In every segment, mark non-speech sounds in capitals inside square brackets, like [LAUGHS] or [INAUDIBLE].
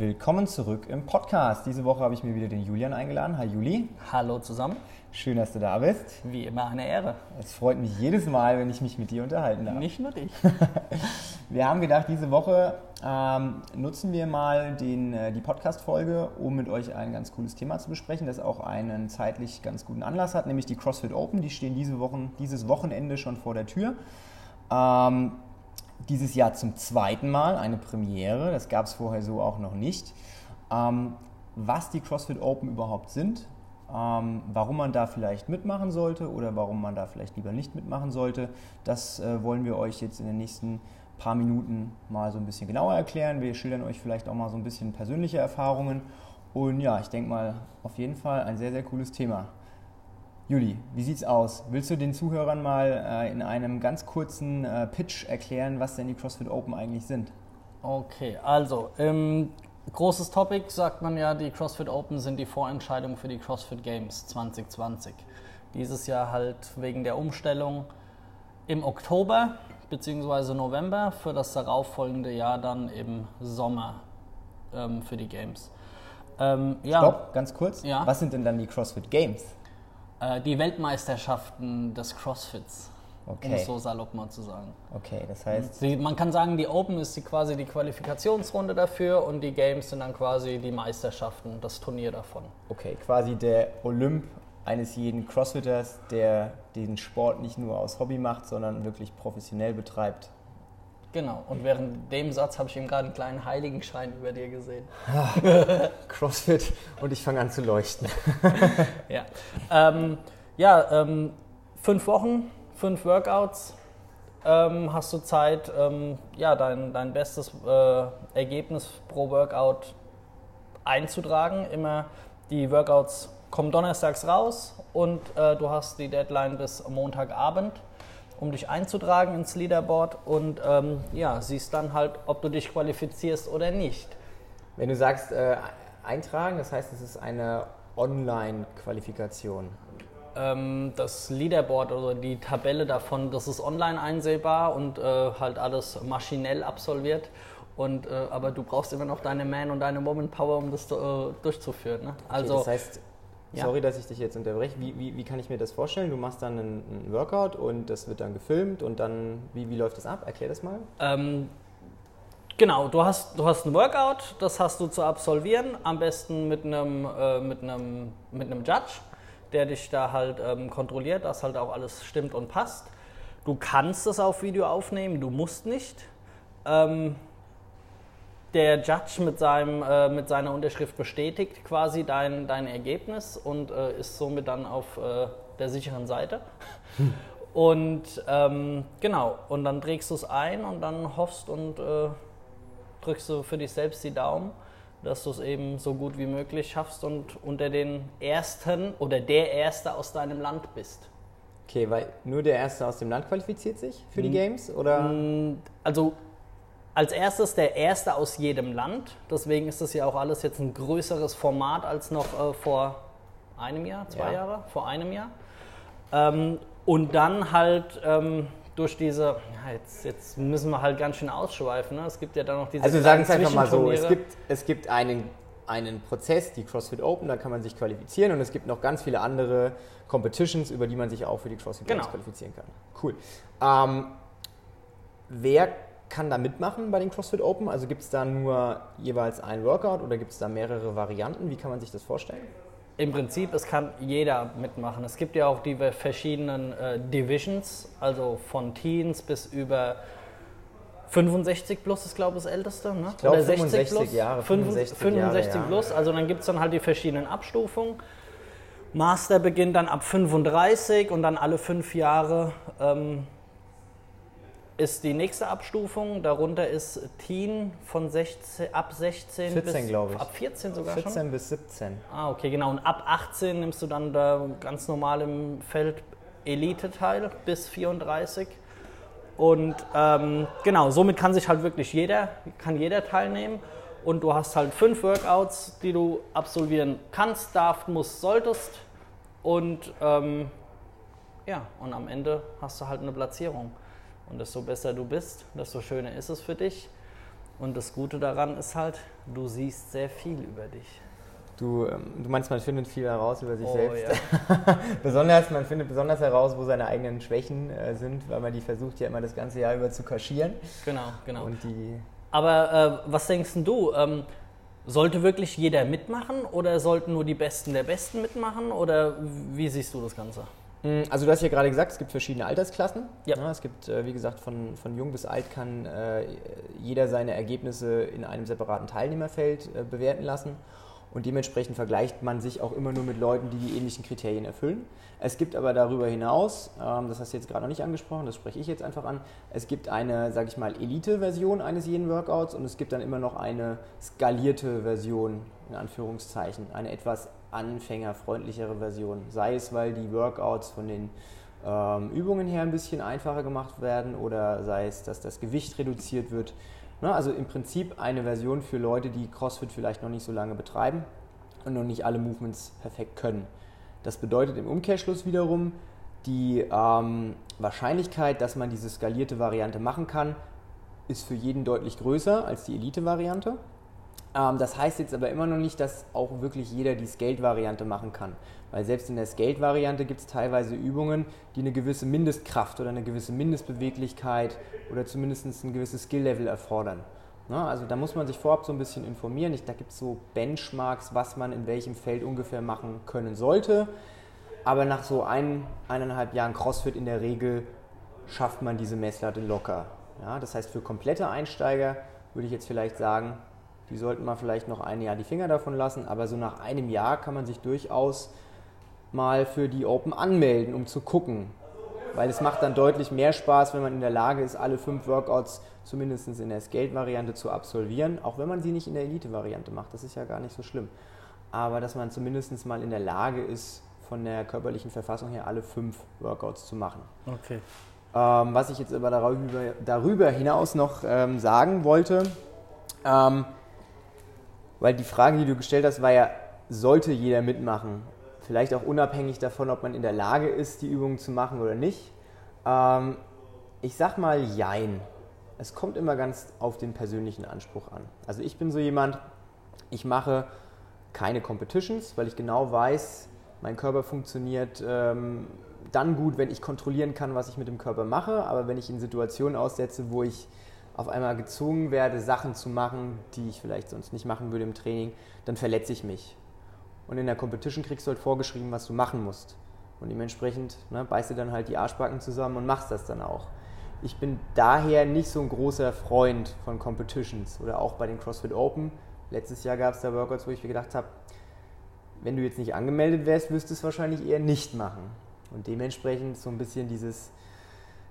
Willkommen zurück im Podcast. Diese Woche habe ich mir wieder den Julian eingeladen. Hi Juli. Hallo zusammen. Schön, dass du da bist. Wie immer eine Ehre. Es freut mich jedes Mal, wenn ich mich mit dir unterhalten darf. Nicht nur dich. [LAUGHS] wir haben gedacht, diese Woche ähm, nutzen wir mal den, äh, die Podcast-Folge, um mit euch ein ganz cooles Thema zu besprechen, das auch einen zeitlich ganz guten Anlass hat, nämlich die CrossFit Open. Die stehen diese Wochen, dieses Wochenende schon vor der Tür. Ähm, dieses Jahr zum zweiten Mal eine Premiere, das gab es vorher so auch noch nicht. Ähm, was die CrossFit Open überhaupt sind, ähm, warum man da vielleicht mitmachen sollte oder warum man da vielleicht lieber nicht mitmachen sollte, das äh, wollen wir euch jetzt in den nächsten paar Minuten mal so ein bisschen genauer erklären. Wir schildern euch vielleicht auch mal so ein bisschen persönliche Erfahrungen. Und ja, ich denke mal, auf jeden Fall ein sehr, sehr cooles Thema. Juli, wie sieht's aus? Willst du den Zuhörern mal äh, in einem ganz kurzen äh, Pitch erklären, was denn die CrossFit Open eigentlich sind? Okay, also ähm, großes Topic sagt man ja, die CrossFit Open sind die Vorentscheidung für die CrossFit Games 2020. Dieses Jahr halt wegen der Umstellung im Oktober bzw. November, für das darauffolgende Jahr dann im Sommer ähm, für die Games. Ähm, ja. Stopp, ganz kurz. Ja? Was sind denn dann die CrossFit Games? Äh, die Weltmeisterschaften des CrossFits. Okay. Um es so salopp mal zu sagen. Okay, das heißt. Die, man kann sagen, die Open ist die, quasi die Qualifikationsrunde dafür und die Games sind dann quasi die Meisterschaften, das Turnier davon. Okay, quasi der Olymp eines jeden Crossfitters, der den Sport nicht nur aus Hobby macht, sondern wirklich professionell betreibt. Genau, und während dem Satz habe ich eben gerade einen kleinen Heiligenschein über dir gesehen. Crossfit und ich fange an zu leuchten. [LAUGHS] ja, ähm, ja ähm, fünf Wochen, fünf Workouts. Ähm, hast du Zeit, ähm, ja, dein, dein bestes äh, Ergebnis pro Workout einzutragen. Immer die Workouts kommen donnerstags raus und äh, du hast die Deadline bis Montagabend um dich einzutragen ins Leaderboard und ähm, ja, siehst dann halt, ob du dich qualifizierst oder nicht. Wenn du sagst äh, eintragen, das heißt, es ist eine Online-Qualifikation. Ähm, das Leaderboard oder die Tabelle davon, das ist online einsehbar und äh, halt alles maschinell absolviert. Und, äh, aber du brauchst immer noch deine Man- und deine Woman-Power, um das äh, durchzuführen. Ne? Also, okay, das heißt, ja. Sorry, dass ich dich jetzt unterbreche. Wie, wie, wie, kann ich mir das vorstellen? Du machst dann einen, einen, Workout und das wird dann gefilmt und dann, wie, wie läuft das ab? Erklär das mal. Ähm, genau, du hast, du hast ein Workout, das hast du zu absolvieren, am besten mit einem, äh, mit einem, mit einem Judge, der dich da halt ähm, kontrolliert, dass halt auch alles stimmt und passt. Du kannst es auf Video aufnehmen, du musst nicht. Ähm, der Judge mit, seinem, äh, mit seiner Unterschrift bestätigt quasi dein, dein Ergebnis und äh, ist somit dann auf äh, der sicheren Seite. Hm. Und ähm, genau, und dann trägst du es ein und dann hoffst und äh, drückst du für dich selbst die Daumen, dass du es eben so gut wie möglich schaffst und unter den Ersten oder der Erste aus deinem Land bist. Okay, weil nur der Erste aus dem Land qualifiziert sich für die Games? Oder? Also als erstes der erste aus jedem Land. Deswegen ist das ja auch alles jetzt ein größeres Format als noch äh, vor einem Jahr, zwei ja. Jahre, vor einem Jahr. Ähm, und dann halt ähm, durch diese, ja, jetzt, jetzt, müssen wir halt ganz schön ausschweifen. Ne? Es gibt ja dann noch diese. Also sagen es einfach mal so: Es gibt, es gibt einen, einen Prozess, die CrossFit Open, da kann man sich qualifizieren und es gibt noch ganz viele andere Competitions, über die man sich auch für die CrossFit genau. Qualifizieren kann. Cool. Ähm, wer kann da mitmachen bei den CrossFit Open? Also gibt es da nur jeweils ein Workout oder gibt es da mehrere Varianten? Wie kann man sich das vorstellen? Im Prinzip, es kann jeder mitmachen. Es gibt ja auch die verschiedenen äh, Divisions, also von Teens bis über 65 plus ist, glaube ich, das älteste. Ne? Ich glaube 65 plus, Jahre. 65, 65 Jahre, plus, ja. also dann gibt es dann halt die verschiedenen Abstufungen. Master beginnt dann ab 35 und dann alle fünf Jahre ähm, ist die nächste Abstufung. Darunter ist Teen von 16, ab 16 14, glaube ich. Ab 14 sogar 14 schon? bis 17. Ah, okay, genau. Und ab 18 nimmst du dann da ganz normal im Feld Elite teil bis 34. Und ähm, genau, somit kann sich halt wirklich jeder, kann jeder teilnehmen. Und du hast halt fünf Workouts, die du absolvieren kannst, darfst, musst, solltest. Und ähm, ja, und am Ende hast du halt eine Platzierung. Und desto besser du bist, desto schöner ist es für dich. Und das Gute daran ist halt, du siehst sehr viel über dich. Du, ähm, du meinst, man findet viel heraus über sich Oh, selbst. ja. [LAUGHS] besonders, man findet besonders heraus, wo seine eigenen Schwächen äh, sind, weil man die versucht ja immer das ganze Jahr über zu kaschieren. Genau, genau. Und die, Aber äh, was denkst du? Ähm, sollte wirklich jeder mitmachen oder sollten nur die Besten der Besten mitmachen? Oder wie siehst du das Ganze? Mm, Also du hast ja gerade gesagt, es gibt verschiedene Altersklassen. Ja. es gibt, äh, wie gesagt, von, von jung bis alt kann äh, jeder seine Ergebnisse in einem separaten Teilnehmerfeld äh, bewerten lassen. Und dementsprechend vergleicht man sich auch immer nur mit Leuten, die die ähnlichen Kriterien erfüllen. Es gibt aber darüber hinaus, ähm, das hast du jetzt gerade noch nicht angesprochen, das spreche ich jetzt einfach an, es gibt eine, sage ich mal, Elite-Version eines jeden Workouts und es gibt dann immer noch eine skalierte Version, in Anführungszeichen, eine etwas anfängerfreundlichere Version. Sei es, weil die Workouts von den ähm, Übungen her ein bisschen einfacher gemacht werden oder sei es, dass das Gewicht reduziert wird. Na, also im Prinzip eine Version für Leute, die CrossFit vielleicht noch nicht so lange betreiben und noch nicht alle Movements perfekt können. Das bedeutet im Umkehrschluss wiederum, die ähm, Wahrscheinlichkeit, dass man diese skalierte Variante machen kann, ist für jeden deutlich größer als die Elite-Variante. Ähm, das heißt jetzt aber immer noch nicht, dass auch wirklich jeder die Scaled-Variante machen kann. Weil selbst in der Scaled-Variante gibt es teilweise Übungen, die eine gewisse Mindestkraft oder eine gewisse Mindestbeweglichkeit oder zumindest ein gewisses Skill-Level erfordern. Na, also da muss man sich vorab so ein bisschen informieren. Ich, da gibt es so Benchmarks, was man in welchem Feld ungefähr machen können sollte. Aber nach so ein, eineinhalb Jahren CrossFit in der Regel schafft man diese Messlatte locker. Ja, das heißt, für komplette Einsteiger würde ich jetzt vielleicht sagen, die sollten mal vielleicht noch ein Jahr die Finger davon lassen, aber so nach einem Jahr kann man sich durchaus mal für die Open anmelden, um zu gucken. Weil es macht dann deutlich mehr Spaß, wenn man in der Lage ist, alle fünf Workouts zumindest in der Scaled-Variante zu absolvieren, auch wenn man sie nicht in der Elite-Variante macht. Das ist ja gar nicht so schlimm. Aber dass man zumindest mal in der Lage ist, von der körperlichen Verfassung her alle fünf Workouts zu machen. Okay. Ähm, was ich jetzt aber darüber, darüber hinaus noch ähm, sagen wollte, ähm, weil die Frage, die du gestellt hast, war ja, sollte jeder mitmachen? Vielleicht auch unabhängig davon, ob man in der Lage ist, die Übungen zu machen oder nicht. Ähm, ich sag mal Jein. Es kommt immer ganz auf den persönlichen Anspruch an. Also ich bin so jemand, ich mache keine Competitions, weil ich genau weiß, mein Körper funktioniert ähm, dann gut, wenn ich kontrollieren kann, was ich mit dem Körper mache. Aber wenn ich in Situationen aussetze, wo ich auf einmal gezwungen werde, Sachen zu machen, die ich vielleicht sonst nicht machen würde im Training, dann verletze ich mich. Und in der Competition kriegst du halt vorgeschrieben, was du machen musst. Und dementsprechend ne, beißt du dann halt die Arschbacken zusammen und machst das dann auch. Ich bin daher nicht so ein großer Freund von Competitions oder auch bei den CrossFit Open. Letztes Jahr gab es da Workouts, wo ich mir gedacht habe, wenn du jetzt nicht angemeldet wärst, wirst du es wahrscheinlich eher nicht machen. Und dementsprechend so ein bisschen dieses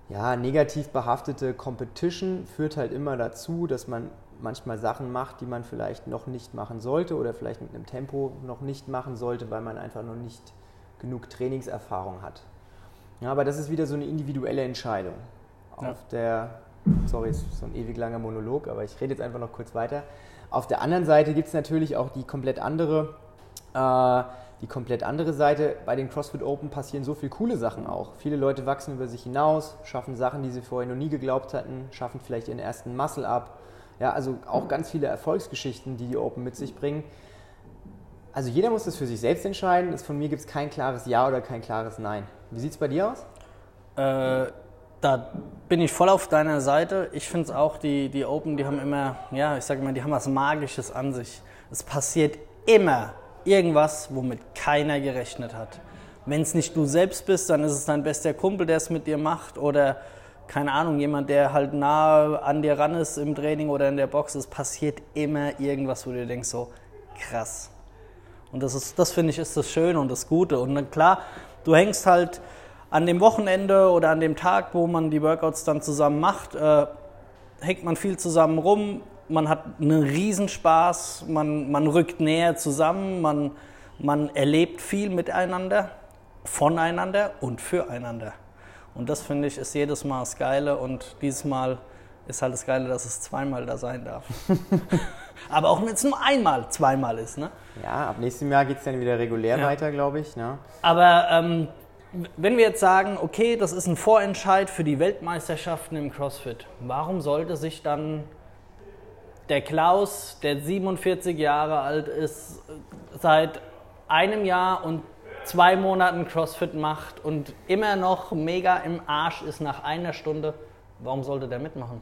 ja, negativ behaftete Competition führt halt immer dazu, dass man manchmal Sachen macht, die man vielleicht noch nicht machen sollte oder vielleicht mit einem Tempo noch nicht machen sollte, weil man einfach noch nicht genug Trainingserfahrung hat. Ja, aber das ist wieder so eine individuelle Entscheidung. Ja. Auf der, sorry, ist so ein ewig langer Monolog, aber ich rede jetzt einfach noch kurz weiter. Auf der anderen Seite gibt es natürlich auch die komplett andere äh, die komplett andere Seite. Bei den CrossFit Open passieren so viele coole Sachen auch. Viele Leute wachsen über sich hinaus, schaffen Sachen, die sie vorher noch nie geglaubt hatten, schaffen vielleicht ihren ersten Muscle-Up. Ja, also auch ganz viele Erfolgsgeschichten, die die Open mit sich bringen. Also jeder muss das für sich selbst entscheiden. Von mir gibt es kein klares Ja oder kein klares Nein. Wie sieht es bei dir aus? Äh, da bin ich voll auf deiner Seite. Ich finde es auch, die, die Open, die haben immer, ja, ich sage immer, die haben was Magisches an sich. Es passiert immer irgendwas, womit keiner gerechnet hat. Wenn es nicht du selbst bist, dann ist es dein bester Kumpel, der es mit dir macht oder keine Ahnung, jemand, der halt nah an dir ran ist im Training oder in der Box. Es passiert immer irgendwas, wo du denkst, so krass. Und das, das finde ich, ist das Schöne und das Gute. Und dann klar, du hängst halt an dem Wochenende oder an dem Tag, wo man die Workouts dann zusammen macht, äh, hängt man viel zusammen rum, man hat einen Riesenspaß, man, man rückt näher zusammen, man, man erlebt viel miteinander, voneinander und füreinander. Und das finde ich ist jedes Mal das Geile und dieses Mal ist halt das Geile, dass es zweimal da sein darf. [LAUGHS] Aber auch wenn es nur einmal, zweimal ist. Ne? Ja, ab nächstem Jahr geht es dann wieder regulär Ja. weiter, glaube ich. Ne? Aber ähm, wenn wir jetzt sagen, okay, das ist ein Vorentscheid für die Weltmeisterschaften im CrossFit, warum sollte sich dann der Klaus, der 47 Jahre alt ist, seit einem Jahr und zwei Monaten CrossFit macht und immer noch mega im Arsch ist nach einer Stunde, warum sollte der mitmachen?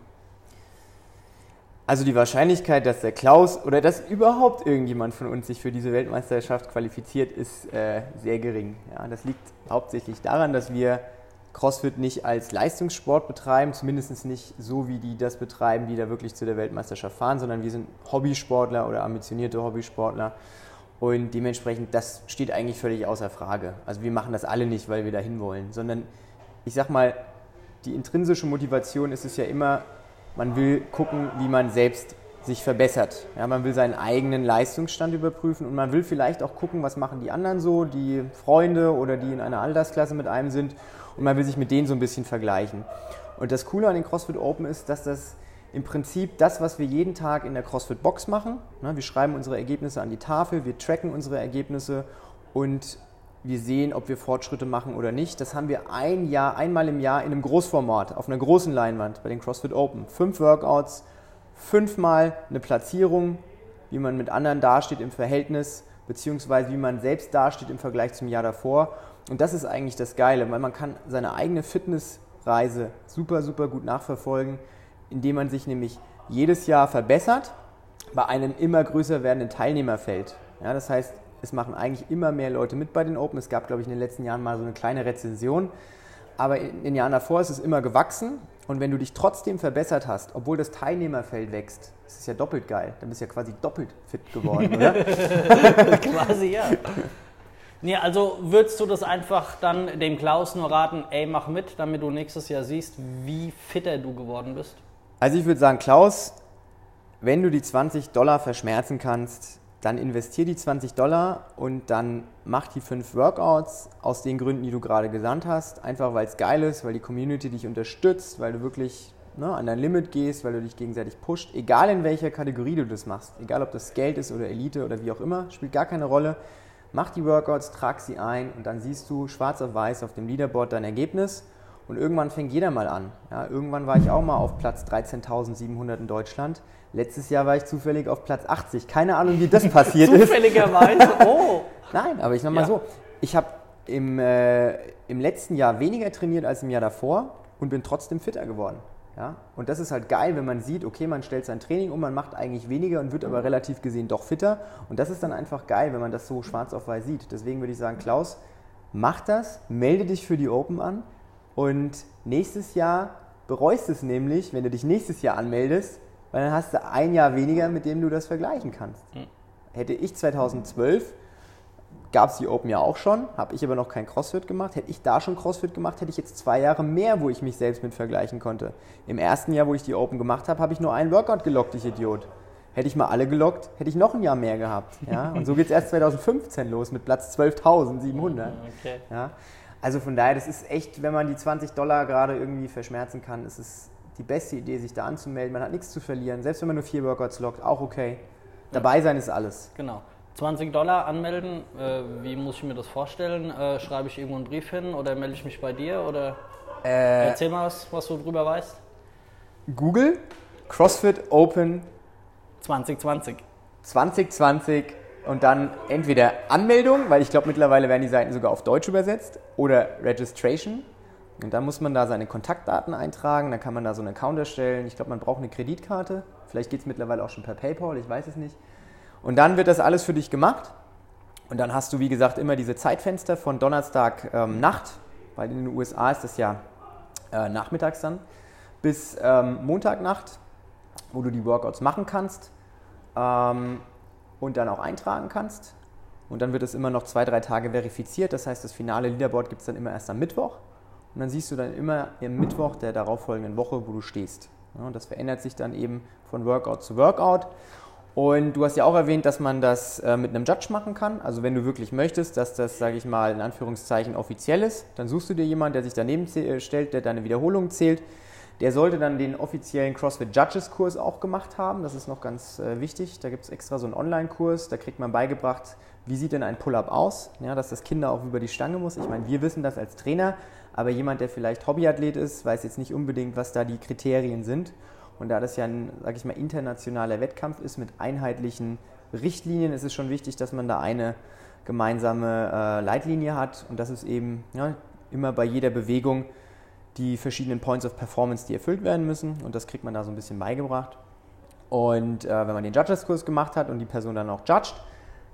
Also die Wahrscheinlichkeit, dass der Klaus oder dass überhaupt irgendjemand von uns sich für diese Weltmeisterschaft qualifiziert, ist äh, sehr gering. Ja, das liegt hauptsächlich daran, dass wir CrossFit nicht als Leistungssport betreiben, zumindest nicht so, wie die das betreiben, die da wirklich zu der Weltmeisterschaft fahren, sondern wir sind Hobbysportler oder ambitionierte Hobbysportler. Und dementsprechend, das steht eigentlich völlig außer Frage. Also wir machen das alle nicht, weil wir dahin wollen, sondern ich sag mal, die intrinsische Motivation ist es ja immer, man will gucken, wie man selbst sich verbessert. Ja, man will seinen eigenen Leistungsstand überprüfen und man will vielleicht auch gucken, was machen die anderen so, die Freunde oder die in einer Altersklasse mit einem sind und man will sich mit denen so ein bisschen vergleichen. Und das Coole an den CrossFit Open ist, dass das im Prinzip das, was wir jeden Tag in der CrossFit Box machen, ne, wir schreiben unsere Ergebnisse an die Tafel, wir tracken unsere Ergebnisse und wir sehen, ob wir Fortschritte machen oder nicht. Das haben wir ein Jahr, einmal im Jahr in einem Großformat, auf einer großen Leinwand bei den CrossFit Open. Fünf Workouts, fünfmal eine Platzierung, wie man mit anderen dasteht im Verhältnis, beziehungsweise wie man selbst dasteht im Vergleich zum Jahr davor. Und das ist eigentlich das Geile, weil man kann seine eigene Fitnessreise super, super gut nachverfolgen, indem man sich nämlich jedes Jahr verbessert bei einem immer größer werdenden Teilnehmerfeld. Ja, das heißt, es machen eigentlich immer mehr Leute mit bei den Open. Es gab, glaube ich, in den letzten Jahren mal so eine kleine Rezension. Aber in den Jahren davor ist es immer gewachsen. Und wenn du dich trotzdem verbessert hast, obwohl das Teilnehmerfeld wächst, ist ja doppelt geil. Dann bist du ja quasi doppelt fit geworden, [LAUGHS] oder? quasi, ja. Nee, also würdest du das einfach dann dem Klaus nur raten, ey, mach mit, damit du nächstes Jahr siehst, wie fitter du geworden bist? Also ich würde sagen, Klaus, wenn du die 20 Dollar verschmerzen kannst, dann investier die 20 Dollar und dann mach die fünf Workouts aus den Gründen, die du gerade gesandt hast. Einfach weil es geil ist, weil die Community dich unterstützt, weil du wirklich ne, an dein Limit gehst, weil du dich gegenseitig pusht. Egal in welcher Kategorie du das machst, egal ob das Geld ist oder Elite oder wie auch immer, spielt gar keine Rolle. Mach die Workouts, trag sie ein und dann siehst du schwarz auf weiß auf dem Leaderboard dein Ergebnis. Und irgendwann fängt jeder mal an. Ja, irgendwann war ich auch mal auf Platz 13.700 in Deutschland. Letztes Jahr war ich zufällig auf Platz 80. Keine Ahnung, wie das [LAUGHS] passiert ist. Zufälligerweise? [LAUGHS] Oh! Nein, aber ich sag mal ja. so. Ich habe im, äh, im letzten Jahr weniger trainiert als im Jahr davor und bin trotzdem fitter geworden. Ja? Und das ist halt geil, wenn man sieht, okay, man stellt sein Training um, man macht eigentlich weniger und wird aber relativ gesehen doch fitter. Und das ist dann einfach geil, wenn man das so schwarz auf weiß sieht. Deswegen würde ich sagen, Klaus, mach das, melde dich für die Open an und nächstes Jahr bereust es nämlich, wenn du dich nächstes Jahr anmeldest, weil dann hast du ein Jahr weniger, mit dem du das vergleichen kannst. Mhm. Hätte ich 2012, gab es die Open ja auch schon, habe ich aber noch kein CrossFit gemacht. Hätte ich da schon CrossFit gemacht, hätte ich jetzt zwei Jahre mehr, wo ich mich selbst mit vergleichen konnte. Im ersten Jahr, wo ich die Open gemacht habe, habe ich nur einen Workout gelockt, ich Idiot. Hätte ich mal alle gelockt, hätte ich noch ein Jahr mehr gehabt. Ja? Und so geht es erst 2015 los mit Platz 12.700. Okay. Ja? Also von daher, das ist echt, wenn man die 20 Dollar gerade irgendwie verschmerzen kann, ist es die beste Idee, sich da anzumelden. Man hat nichts zu verlieren. Selbst wenn man nur vier Workouts lockt, auch okay. Dabei sein ist alles. Genau. 20 Dollar anmelden, äh, wie muss ich mir das vorstellen? Äh, schreibe ich irgendwo einen Brief hin oder melde ich mich bei dir? Oder äh, erzähl mal was, was du drüber weißt. Google CrossFit Open 2020. 2020 und dann entweder Anmeldung, weil ich glaube mittlerweile werden die Seiten sogar auf Deutsch übersetzt, oder Registration. Und dann muss man da seine Kontaktdaten eintragen, dann kann man da so einen Account erstellen. Ich glaube, man braucht eine Kreditkarte. Vielleicht geht es mittlerweile auch schon per PayPal, ich weiß es nicht. Und dann wird das alles für dich gemacht. Und dann hast du, wie gesagt, immer diese Zeitfenster von Donnerstag ähm, Nacht, weil in den USA ist das ja äh, nachmittags dann, bis ähm, Montagnacht, wo du die Workouts machen kannst ähm, und dann auch eintragen kannst. Und dann wird es immer noch zwei, drei Tage verifiziert. Das heißt, das finale Leaderboard gibt es dann immer erst am Mittwoch. Und dann siehst du dann immer im Mittwoch der darauffolgenden Woche, wo du stehst. Ja, und das verändert sich dann eben von Workout zu Workout. Und du hast ja auch erwähnt, dass man das äh, mit einem Judge machen kann. Also wenn du wirklich möchtest, dass das, sage ich mal, in Anführungszeichen offiziell ist, dann suchst du dir jemanden, der sich daneben äh, stellt, der deine Wiederholung zählt. Der sollte dann den offiziellen CrossFit Judges Kurs auch gemacht haben. Das ist noch ganz äh, wichtig. Da gibt es extra so einen Online-Kurs. Da kriegt man beigebracht, wie sieht denn ein Pull-up aus, ja, dass das Kinder auch über die Stange muss. Ich meine, wir wissen das als Trainer, aber jemand, der vielleicht Hobbyathlet ist, weiß jetzt nicht unbedingt, was da die Kriterien sind. Und da das ja ein, sag ich mal, internationaler Wettkampf ist mit einheitlichen Richtlinien, ist es schon wichtig, dass man da eine gemeinsame äh, Leitlinie hat und das ist eben ja, immer bei jeder Bewegung die verschiedenen Points of Performance, die erfüllt werden müssen und das kriegt man da so ein bisschen beigebracht. Und äh, wenn man den Judges-Kurs gemacht hat und die Person dann auch judged,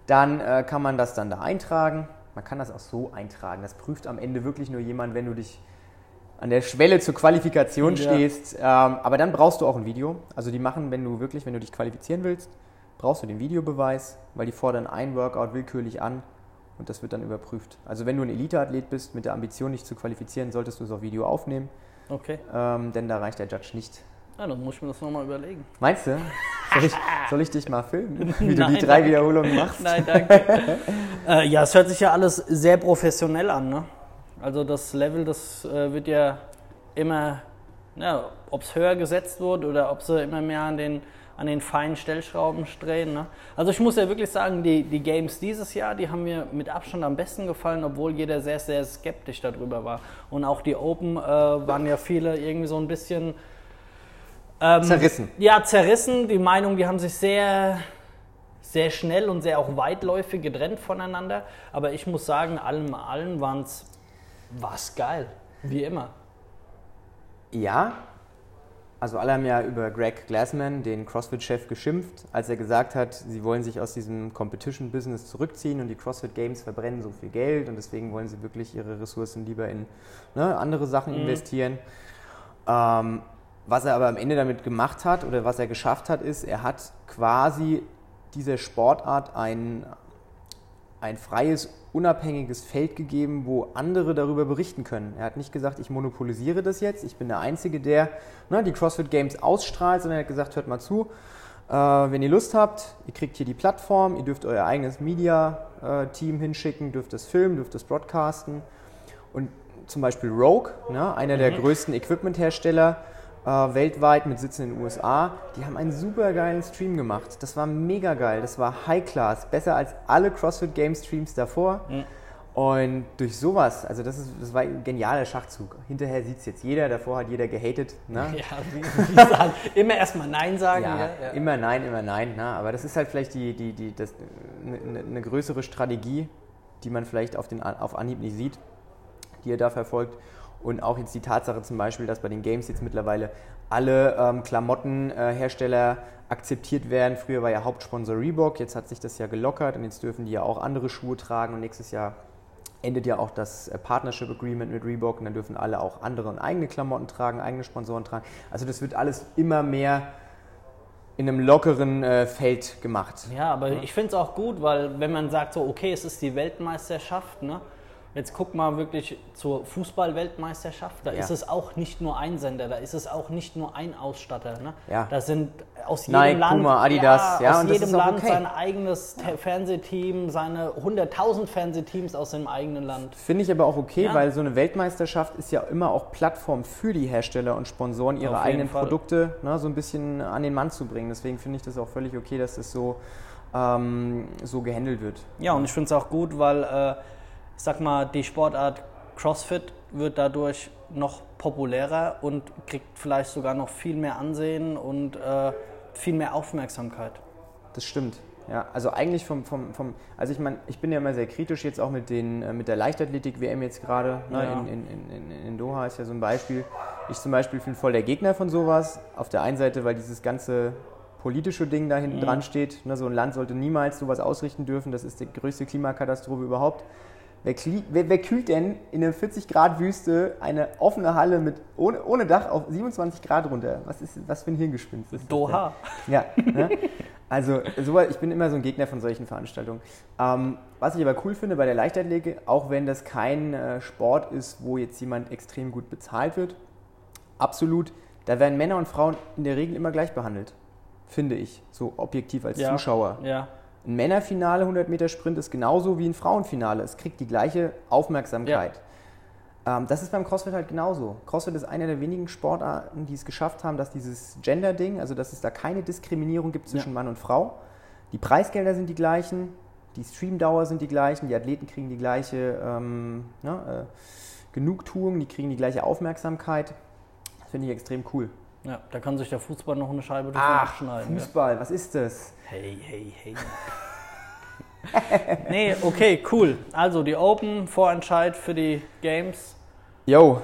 dann äh, kann man das dann da eintragen. Man kann das auch so eintragen. Das prüft am Ende wirklich nur jemand, wenn du dich an der Schwelle zur Qualifikation ja. stehst. Ähm, aber dann brauchst du auch ein Video. Also die machen, wenn du wirklich, wenn du dich qualifizieren willst, brauchst du den Videobeweis, weil die fordern ein Workout willkürlich an und das wird dann überprüft. Also wenn du ein Eliteathlet bist mit der Ambition, dich zu qualifizieren, solltest du es auf Video aufnehmen. Okay. Ähm, denn da reicht der Judge nicht. Ja, dann muss ich mir das nochmal überlegen. Meinst du? Soll ich, [LAUGHS] soll ich dich mal filmen, [LAUGHS] wie du Nein, die drei danke. Wiederholungen machst? Nein, danke. [LAUGHS] äh, ja, es hört sich ja alles sehr professionell an. Ne? Also das Level, das äh, wird ja immer, ja, ob es höher gesetzt wird oder ob sie immer mehr an den an den feinen Stellschrauben drehen. Ne? Also ich muss ja wirklich sagen, die, die Games dieses Jahr, die haben mir mit Abstand am besten gefallen, obwohl jeder sehr, sehr skeptisch darüber war. Und auch die Open äh, waren ja viele irgendwie so ein bisschen... Ähm, zerrissen. Ja, zerrissen. Die Meinung, die haben sich sehr, sehr schnell und sehr auch weitläufig getrennt voneinander. Aber ich muss sagen, allem allen waren es geil. Wie immer. Ja, also alle haben ja über Greg Glassman, den CrossFit-Chef, geschimpft, als er gesagt hat, sie wollen sich aus diesem Competition-Business zurückziehen und die CrossFit Games verbrennen so viel Geld und deswegen wollen sie wirklich ihre Ressourcen lieber in ne, andere Sachen mhm. investieren. Ähm, was er aber am Ende damit gemacht hat oder was er geschafft hat, ist, er hat quasi dieser Sportart ein, ein freies unabhängiges Feld gegeben, wo andere darüber berichten können. Er hat nicht gesagt, ich monopolisiere das jetzt, ich bin der Einzige, der ne, die CrossFit Games ausstrahlt, sondern er hat gesagt, hört mal zu, äh, wenn ihr Lust habt, ihr kriegt hier die Plattform, ihr dürft euer eigenes Media-Team hinschicken, dürft das filmen, dürft das broadcasten. Und zum Beispiel Rogue, ne, einer der mhm. größten Equipment-Hersteller, äh, weltweit mit Sitzen in den USA. Die haben einen super geilen Stream gemacht. Das war mega geil. Das war High Class. Besser als alle CrossFit Game Streams davor. Mhm. Und durch sowas, also das, ist, das war ein genialer Schachzug. Hinterher sieht es jetzt jeder, davor hat jeder gehatet. Ne? [LAUGHS] Ja, wie, wie sagen, immer erstmal Nein sagen. Ja, ja, ja, immer Nein, immer Nein. Ne? Aber das ist halt vielleicht die, die, die, das, eine, eine größere Strategie, die man vielleicht auf, den, auf Anhieb nicht sieht, die er da verfolgt. Und auch jetzt die Tatsache zum Beispiel, dass bei den Games jetzt mittlerweile alle ähm, Klamottenhersteller äh, akzeptiert werden. Früher war ja Hauptsponsor Reebok, jetzt hat sich das ja gelockert und jetzt dürfen die ja auch andere Schuhe tragen und nächstes Jahr endet ja auch das äh, Partnership Agreement mit Reebok und dann dürfen alle auch andere und eigene Klamotten tragen, eigene Sponsoren tragen. Also das wird alles immer mehr in einem lockeren äh, Feld gemacht. Ja, aber ja? ich finde es auch gut, weil wenn man sagt so, okay, es ist die Weltmeisterschaft, ne? Jetzt guck mal wirklich zur Fußball-Weltmeisterschaft. Da ja. ist es auch nicht nur ein Sender, da ist es auch nicht nur ein Ausstatter. Ne? Ja. Da sind aus jedem Nike, Land, Puma, Adidas, ja, aus jedem Land okay. sein eigenes. Fernsehteam, seine 100.000 Fernsehteams aus dem eigenen Land. Finde ich aber auch okay, weil so eine Weltmeisterschaft ist ja immer auch Plattform für die Hersteller und Sponsoren, ihre eigenen Fall. Produkte ne, so ein bisschen an den Mann zu bringen. Deswegen finde ich das auch völlig okay, dass das so, ähm, so gehandelt wird. Ja, und ich finde es auch gut, weil äh, ich sag mal, die Sportart CrossFit wird dadurch noch populärer und kriegt vielleicht sogar noch viel mehr Ansehen und äh, viel mehr Aufmerksamkeit. Das stimmt. Ja, also eigentlich vom, vom, vom also ich meine, ich bin ja immer sehr kritisch jetzt auch mit, den, äh, mit der Leichtathletik-WM jetzt gerade, ne, ja. in, in, in, in, Doha ist ja so ein Beispiel. Ich zum Beispiel bin voll der Gegner von sowas. Auf der einen Seite, weil dieses ganze politische Ding da hinten mhm. dran steht. Ne, so ein Land sollte niemals sowas ausrichten dürfen. Das ist die größte Klimakatastrophe überhaupt. Wer, wer, wer, kühlt denn in einer 40 Grad Wüste eine offene Halle mit ohne, ohne Dach auf 27 Grad runter? Was, ist, was für ein Hirngespinst ist Doha. Ja. Ne? Also so, ich bin immer so ein Gegner von solchen Veranstaltungen. Ähm, was ich aber cool finde bei der Leichtathletik, auch wenn das kein äh, Sport ist, wo jetzt jemand extrem gut bezahlt wird, absolut, da werden Männer und Frauen in der Regel immer gleich behandelt, finde ich, so objektiv als ja. Zuschauer. Ja. Ein Männerfinale 100 Meter Sprint ist genauso wie ein Frauenfinale. Es kriegt die gleiche Aufmerksamkeit. Ja. Ähm, das ist beim CrossFit halt genauso. CrossFit ist eine der wenigen Sportarten, die es geschafft haben, dass dieses Gender-Ding, also dass es da keine Diskriminierung gibt zwischen ja. Mann und Frau. Die Preisgelder sind die gleichen, die Streamdauer sind die gleichen, die Athleten kriegen die gleiche ähm, ne, äh, Genugtuung, die kriegen die gleiche Aufmerksamkeit. Das finde ich extrem cool. Ja, da kann sich der Fußball noch eine Scheibe davon Ach, abschneiden. Ja. Fußball, was ist das? Hey, hey, hey. [LAUGHS] nee, okay, cool. Also die Open, Vorentscheid für die Games. Yo,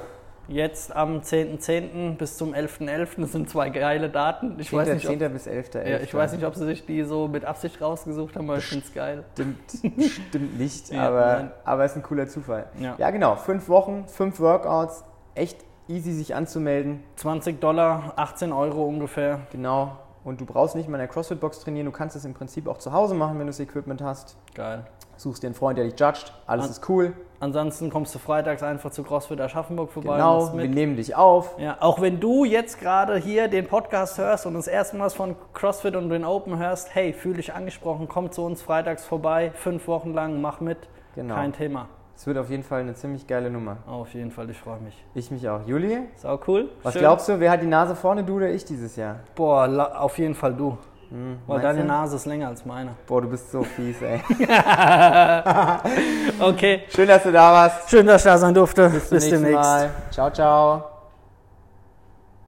Jetzt am 10.10. bis zum 11.11. Das sind zwei geile Daten. Ich, weiß 10. nicht, ob, 10. bis 11. ja, ich weiß nicht, ob sie sich die so mit Absicht rausgesucht haben, aber ich finde es geil. Stimmt, [LAUGHS] stimmt nicht, Ja, aber, nein. aber ist ein cooler Zufall. Ja. ja, genau. Fünf Wochen, fünf Workouts, echt easy sich anzumelden. 20 Dollar, 18 Euro ungefähr. Genau. Und du brauchst nicht mal in der CrossFit-Box trainieren, du kannst es im Prinzip auch zu Hause machen, wenn du das Equipment hast. Geil. Suchst dir einen Freund, der dich judgt, alles An- ist cool. Ansonsten kommst du freitags einfach zu CrossFit Aschaffenburg vorbei Genau, wir nehmen dich auf. Ja, auch wenn du jetzt gerade hier den Podcast hörst und das erste Mal von CrossFit und den Open hörst, hey, fühl dich angesprochen, komm zu uns freitags vorbei, fünf Wochen lang, mach mit, Genau. kein Thema. Es wird auf jeden Fall eine ziemlich geile Nummer. Auf jeden Fall, ich freue mich. Ich mich auch. Juli, Ist auch cool. was Schön. glaubst du, wer hat die Nase vorne, du oder ich dieses Jahr? Boah, auf jeden Fall du. Weil meinst deine du? Nase ist länger als meine. Boah, du bist so fies, ey. [LAUGHS] Okay, Schön, dass du da warst. schön, dass ich da sein durfte. Bis zum nächsten Mal. Ciao, ciao.